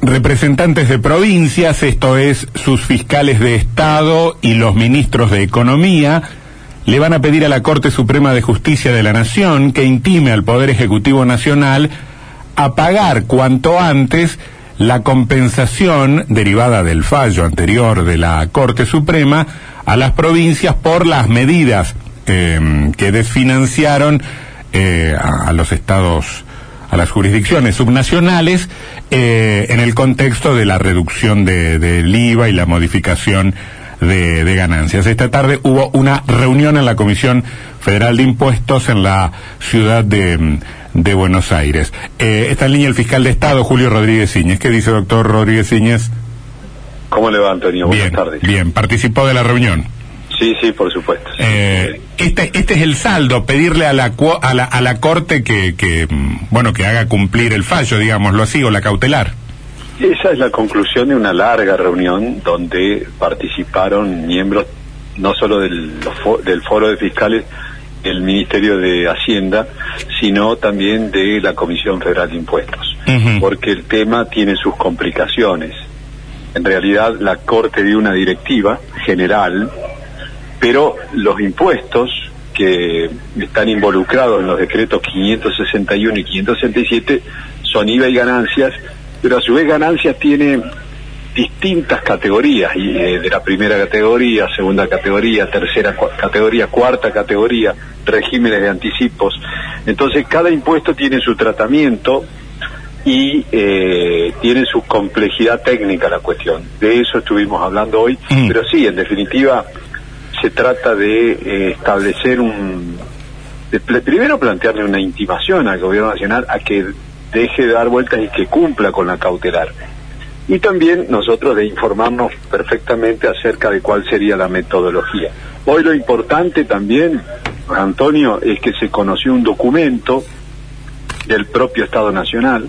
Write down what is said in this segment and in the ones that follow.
Representantes de provincias, esto es, sus fiscales de Estado y los ministros de Economía, le van a pedir a la Corte Suprema de Justicia de la Nación que intime al Poder Ejecutivo Nacional a pagar cuanto antes la compensación derivada del fallo anterior de la Corte Suprema a las provincias por las medidas eh, que desfinanciaron eh, a, a, los estados, a las jurisdicciones subnacionales eh, en el contexto de la reducción del de, de IVA y la modificación de, de, ganancias. Esta tarde hubo una reunión en la Comisión Federal de Impuestos en la ciudad de, de Buenos Aires. Eh, está en línea el fiscal de Estado, Julio Rodríguez Iñez. ¿Qué dice, doctor Rodríguez Iñez? ¿Cómo le va, Antonio? Buenas bien, tardes. Bien, participó de la reunión. Sí, sí, por supuesto. Eh, este, este es el saldo, pedirle a la, a la, a la Corte que, que, bueno, que haga cumplir el fallo, digámoslo así, o la cautelar. Esa es la conclusión de una larga reunión donde participaron miembros no solo del, del Foro de Fiscales del Ministerio de Hacienda, sino también de la Comisión Federal de Impuestos, uh -huh. porque el tema tiene sus complicaciones. En realidad, la Corte dio una directiva general pero los impuestos que están involucrados en los decretos 561 y 567 son IVA y ganancias, pero a su vez ganancias tiene distintas categorías, y, eh, de la primera categoría, segunda categoría, tercera categoría, cuarta categoría, regímenes de anticipos. Entonces cada impuesto tiene su tratamiento y eh, tiene su complejidad técnica la cuestión. De eso estuvimos hablando hoy, mm. pero sí, en definitiva se trata de eh, establecer un primero plantearle una intimación al gobierno nacional a que deje de dar vueltas y que cumpla con la cautelar. Y también nosotros de informarnos perfectamente acerca de cuál sería la metodología. Hoy lo importante también Antonio es que se conoció un documento del propio Estado Nacional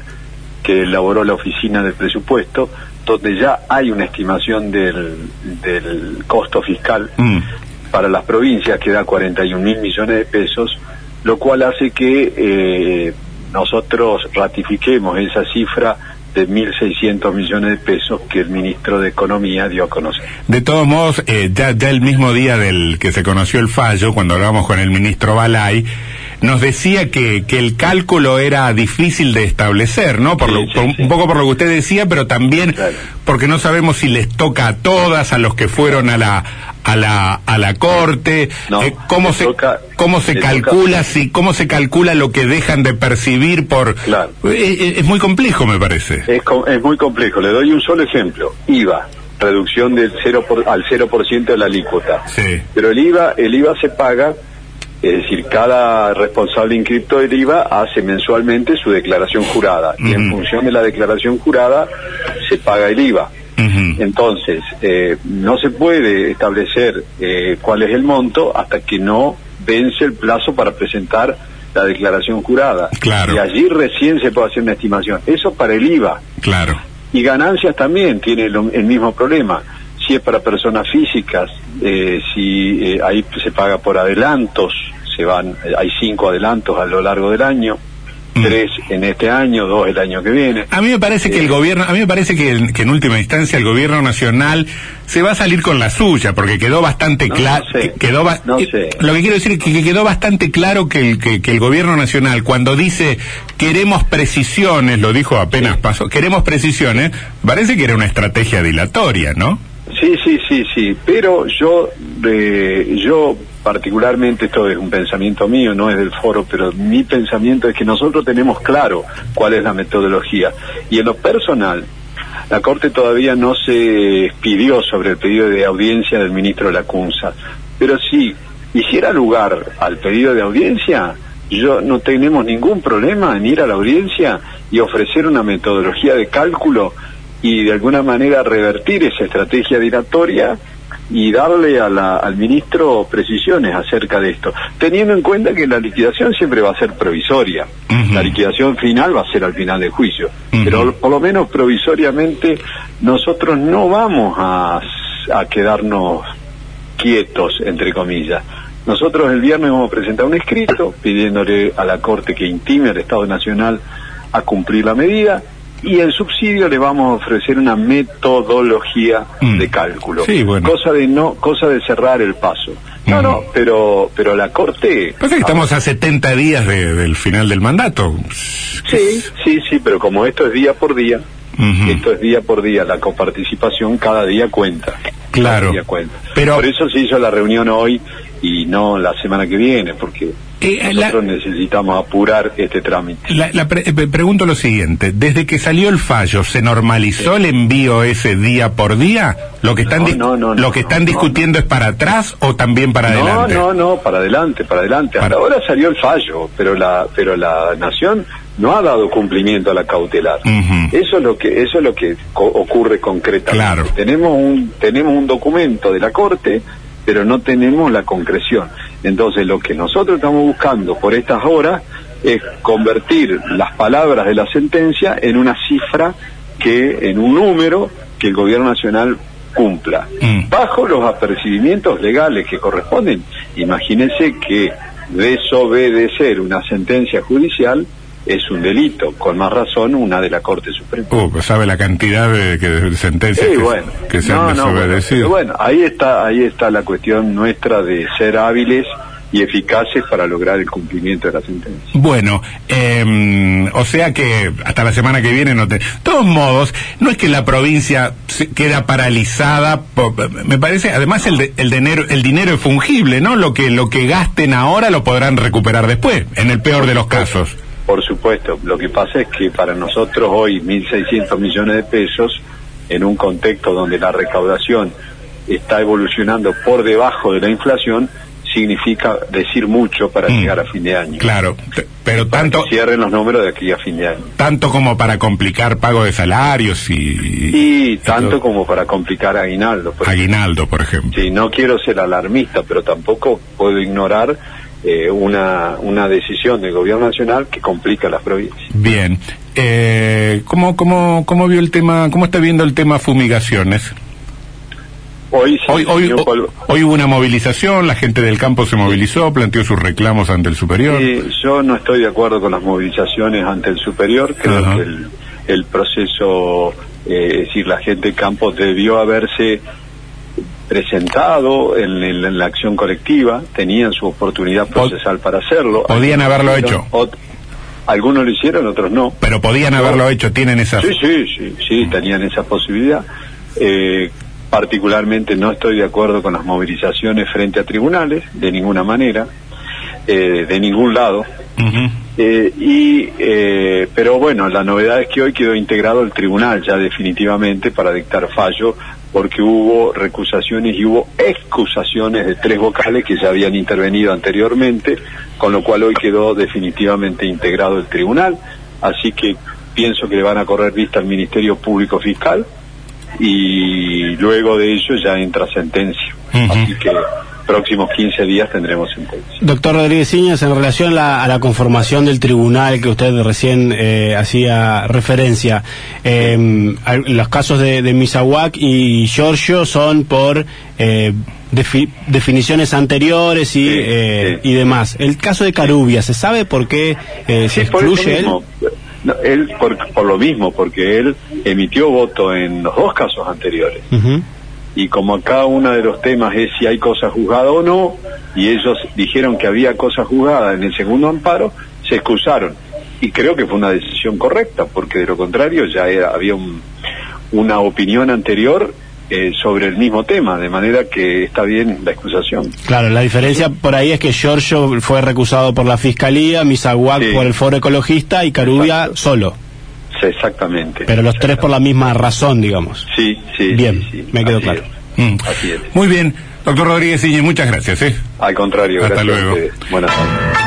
que elaboró la oficina del presupuesto donde ya hay una estimación del, del costo fiscal mm. para las provincias que da 41 mil millones de pesos, lo cual hace que eh, nosotros ratifiquemos esa cifra de 1.600 millones de pesos que el ministro de Economía dio a conocer. De todos modos, eh, ya, ya el mismo día del que se conoció el fallo, cuando hablamos con el ministro Balay, nos decía que, que el cálculo era difícil de establecer, ¿no? Por, Sí, lo, sí, por sí. un poco por lo que usted decía, pero también Claro. porque no sabemos si les toca a todas, a los que fueron a la a la a la corte, No, eh, cómo se toca- cómo se toca- calcula si cómo se calcula lo que dejan de percibir por Claro. Eh, eh, es muy complejo me parece. Es, es muy complejo. Le doy un solo ejemplo. IVA, reducción del 0 por- al 0% de la alícuota. Sí. Pero el IVA, el IVA se paga, es decir, cada responsable inscripto del IVA hace mensualmente su declaración jurada y en función de la declaración jurada se paga el IVA. Entonces, eh, no se puede establecer eh, cuál es el monto hasta que no vence el plazo para presentar la declaración jurada. Claro. Y allí recién se puede hacer una estimación. Eso para el IVA. Claro. Y ganancias también tiene lo- el mismo problema. Si es para personas físicas, eh, si eh, ahí se paga por adelantos, se van, eh, hay cinco adelantos a lo largo del año. Tres en este año, dos el año que viene. A mí me parece que el Eh, gobierno, a mí me parece que, en- que en última instancia el gobierno nacional se va a salir con la suya, porque quedó bastante No, claro, no sé. quedó ba- No sé. lo que quiero decir es que, que quedó bastante claro que el, que, que el gobierno nacional cuando dice queremos precisiones, lo dijo apenas Sí. pasó, queremos precisiones, parece que era una estrategia dilatoria, ¿no? Sí, sí, sí, sí, pero yo, eh, yo particularmente, esto es un pensamiento mío, no es del foro, pero mi pensamiento es que nosotros tenemos claro cuál es la metodología. Y en lo personal, la Corte todavía no se expidió sobre el pedido de audiencia del ministro de la CUNSA, pero si hiciera lugar al pedido de audiencia, yo no tenemos ningún problema en ir a la audiencia y ofrecer una metodología de cálculo y de alguna manera revertir esa estrategia dilatoria y darle a la- al ministro precisiones acerca de esto, teniendo en cuenta que la liquidación siempre va a ser provisoria. La liquidación final va a ser al final del juicio, pero por lo menos provisoriamente nosotros no vamos a, a quedarnos quietos, entre comillas. Nosotros el viernes vamos a presentar un escrito pidiéndole a la Corte que intime al Estado Nacional a cumplir la medida y en subsidio le vamos a ofrecer una metodología Mm. de cálculo. Sí, bueno. Cosa de no, cosa de cerrar el paso. No, Mm. no, pero pero la Corte Pasa que estamos a 70 días de- del final del mandato. Sí, sí, sí, pero como esto es día por día, esto es día por día, la coparticipación cada día cuenta. Claro. Cada día cuenta. Pero- Por eso se hizo la reunión hoy y no la semana que viene, porque Eh, la- nosotros necesitamos apurar este trámite. La, la pre- eh, pregunto lo siguiente, desde que salió el fallo, ¿se normalizó el envío ese día por día? ¿Lo que están, No, no, no, lo no, que no, están no, discutiendo es para atrás o también para No, adelante? no, no, para adelante, para adelante. Hasta Para- ahora salió el fallo, pero la pero la nación no ha dado cumplimiento a la cautelar. Eso es lo que eso es lo que co- ocurre concretamente. Claro. Tenemos un tenemos un documento de la Corte, pero no tenemos la concreción. Entonces, lo que nosotros estamos buscando por estas horas es convertir las palabras de la sentencia en una cifra que en un número que el gobierno nacional cumpla Mm. bajo los apercibimientos legales que corresponden. Imagínense que desobedecer una sentencia judicial es un delito, con más razón una de la Corte Suprema. Uh, pues sabe la cantidad de, que- de sentencias Sí, que, bueno, que se No, han no, bueno, desobedecido. bueno, ahí está, ahí está la cuestión nuestra de ser hábiles y eficaces para lograr el cumplimiento de la sentencia. Bueno, eh, o sea que hasta la semana que viene no te... De todos modos, no es que la provincia se queda paralizada, me parece, además el, de- el, dinero, el dinero es fungible, ¿no? Lo que, lo que gasten ahora lo podrán recuperar después, en el peor de los casos. Por supuesto, lo que pasa es que para nosotros hoy 1.600 millones de pesos, en un contexto donde la recaudación está evolucionando por debajo de la inflación, significa decir mucho para Mm. llegar a fin de año. Claro, pero Para tanto, que cierren los números de aquí a fin de año. tanto como para complicar pago de salarios y... Y tanto como para complicar aguinaldo. por Aguinaldo, por ejemplo. Sí, no quiero ser alarmista, pero tampoco puedo ignorar eh, una, una decisión del gobierno nacional que complica las provincias. Bien. Eh, ¿cómo, cómo, ¿Cómo vio el tema, cómo está viendo el tema fumigaciones? Hoy, se Hoy, hoy, hubo una movilización, la gente del campo se movilizó, planteó sus reclamos ante el superior. Eh, yo no estoy de acuerdo con las movilizaciones ante el superior. Creo que el, el proceso, eh, es decir, la gente del campo debió haberse presentado en, la acción colectiva, tenían su oportunidad procesal para hacerlo. podían Algunos haberlo hicieron, hecho. ot- algunos lo hicieron, otros no. Pero podían haberlo hecho, tienen esa... Sí, sí, sí, sí, tenían esa posibilidad. Eh, particularmente no estoy de acuerdo con las movilizaciones frente a tribunales, de ninguna manera, eh, de ningún lado. Eh, y, eh, pero bueno, la novedad es que hoy quedó integrado el tribunal ya definitivamente para dictar fallo, porque hubo recusaciones y hubo excusaciones de tres vocales que ya habían intervenido anteriormente, con lo cual hoy quedó definitivamente integrado el tribunal. Así que pienso que le van a correr vista al Ministerio Público Fiscal y luego de ello ya entra sentencia. Así que próximos 15 días tendremos sentencia. Doctor Rodríguez Iñas, en relación a la, a la conformación del tribunal que usted recién eh, hacía referencia, eh, los casos de, de Misahuac y Giorgio son por eh, defi- definiciones anteriores y, Sí, eh, sí. y demás. El caso de Carubia, ¿se sabe por qué eh, se Sí, excluye él? No, él por, por lo mismo, porque él emitió voto en los dos casos anteriores. Y como cada uno de los temas es si hay cosa juzgada o no, y ellos dijeron que había cosa juzgada en el segundo amparo, se excusaron. Y creo que fue una decisión correcta, porque de lo contrario ya era- había un- una opinión anterior eh, sobre el mismo tema, de manera que está bien la excusación. Claro, la diferencia por ahí es que Giorgio fue recusado por la fiscalía, Misahuac Sí. por el foro ecologista y Carubia Exacto. solo. Sí, exactamente. Pero los tres por la misma razón, digamos. Sí, sí. Bien, sí, sí. me quedó Así claro. es. Mm. Así es. Muy bien, doctor Rodríguez Iñez, muchas gracias. ¿eh? Al contrario, Hasta gracias luego. a. Buenas tardes.